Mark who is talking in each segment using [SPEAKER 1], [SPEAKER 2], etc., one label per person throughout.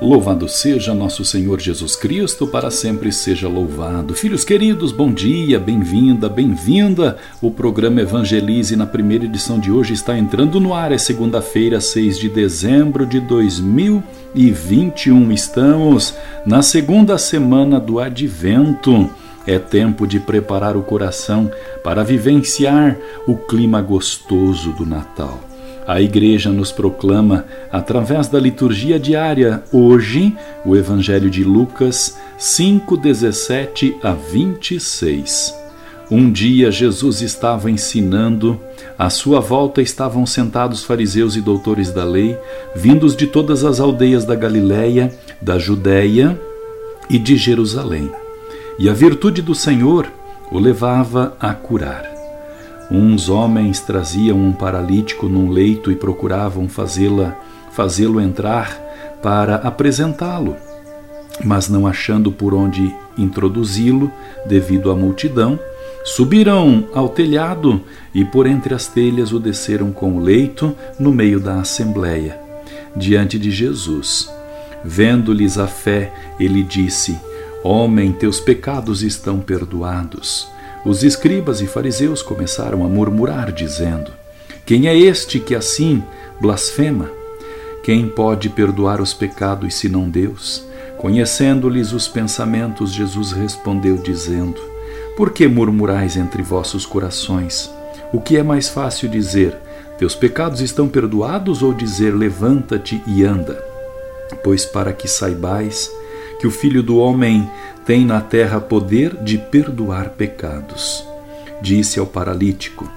[SPEAKER 1] Louvado seja nosso Senhor Jesus Cristo, para sempre seja louvado. Filhos queridos, bom dia, bem-vinda, bem-vinda. O programa Evangelize na primeira edição de hoje está entrando no ar. É segunda-feira, 6 de dezembro de 2021. Estamos na segunda semana do Advento. É tempo de preparar o coração para vivenciar o clima gostoso do Natal. A Igreja nos proclama, através da liturgia diária, hoje, o Evangelho de Lucas 5, 17 a 26. Um dia Jesus estava ensinando, à sua volta estavam sentados fariseus e doutores da lei, vindos de todas as aldeias da Galiléia, da Judéia e de Jerusalém. E a virtude do Senhor o levava a curar. Uns homens traziam um paralítico num leito e procuravam fazê-la fazê-lo entrar para apresentá-lo, mas não achando por onde introduzi-lo devido à multidão, subiram ao telhado e por entre as telhas o desceram com o leito no meio da assembleia, diante de Jesus. Vendo-lhes a fé, ele disse: Homem, teus pecados estão perdoados. Os escribas e fariseus começaram a murmurar, dizendo: Quem é este que assim blasfema? Quem pode perdoar os pecados senão Deus? Conhecendo-lhes os pensamentos, Jesus respondeu, dizendo: Por que murmurais entre vossos corações? O que é mais fácil dizer: Teus pecados estão perdoados, ou dizer: Levanta-te e anda? Pois para que saibais que o Filho do Homem tem na terra poder de perdoar pecados. Disse ao paralítico: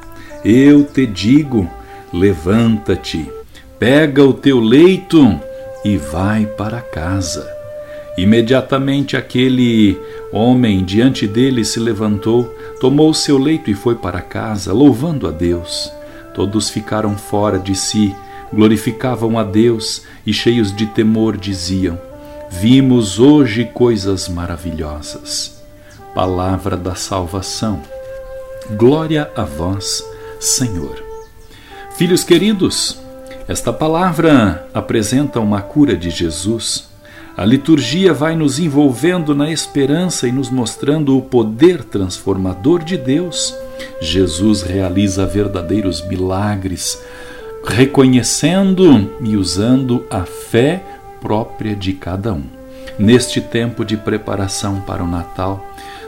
[SPEAKER 1] Eu te digo, levanta-te, pega o teu leito e vai para casa. Imediatamente aquele homem diante dele se levantou, tomou o seu leito e foi para casa, louvando a Deus. Todos ficaram fora de si, glorificavam a Deus e, cheios de temor, diziam: Vimos hoje coisas maravilhosas. Palavra da salvação. Glória a vós, Senhor. Filhos queridos, esta palavra apresenta uma cura de Jesus. A liturgia vai nos envolvendo na esperança e nos mostrando o poder transformador de Deus. Jesus realiza verdadeiros milagres, reconhecendo e usando a fé própria de cada um. Neste tempo de preparação para o Natal,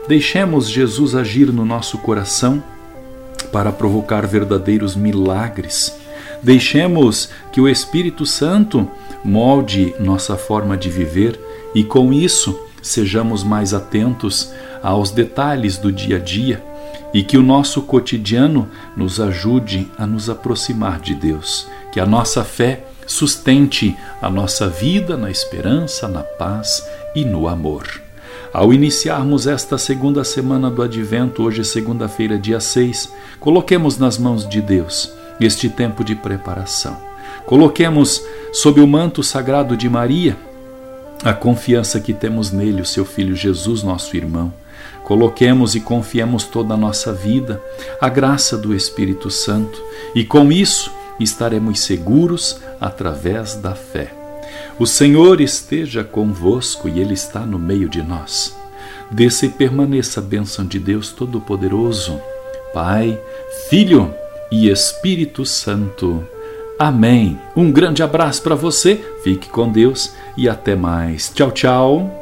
[SPEAKER 1] deixemos Jesus agir no nosso coração para provocar verdadeiros milagres. Deixemos que o Espírito Santo molde nossa forma de viver e, com isso, sejamos mais atentos aos detalhes do dia a dia e que o nosso cotidiano nos ajude a nos aproximar de Deus, que a nossa fé sustente a nossa vida na esperança, na paz e no amor. Ao iniciarmos esta segunda semana do Advento, hoje é segunda-feira, dia 6, coloquemos nas mãos de Deus este tempo de preparação. Coloquemos sob o manto sagrado de Maria a confiança que temos nele, o seu filho Jesus, nosso irmão. Coloquemos e confiemos toda a nossa vida, a graça do Espírito Santo, e com isso estaremos seguros através da fé. O Senhor esteja convosco e Ele está no meio de nós. Desça e permaneça a bênção de Deus Todo-Poderoso, Pai, Filho e Espírito Santo. Amém. Um grande abraço para você, fique com Deus e até mais. Tchau, tchau.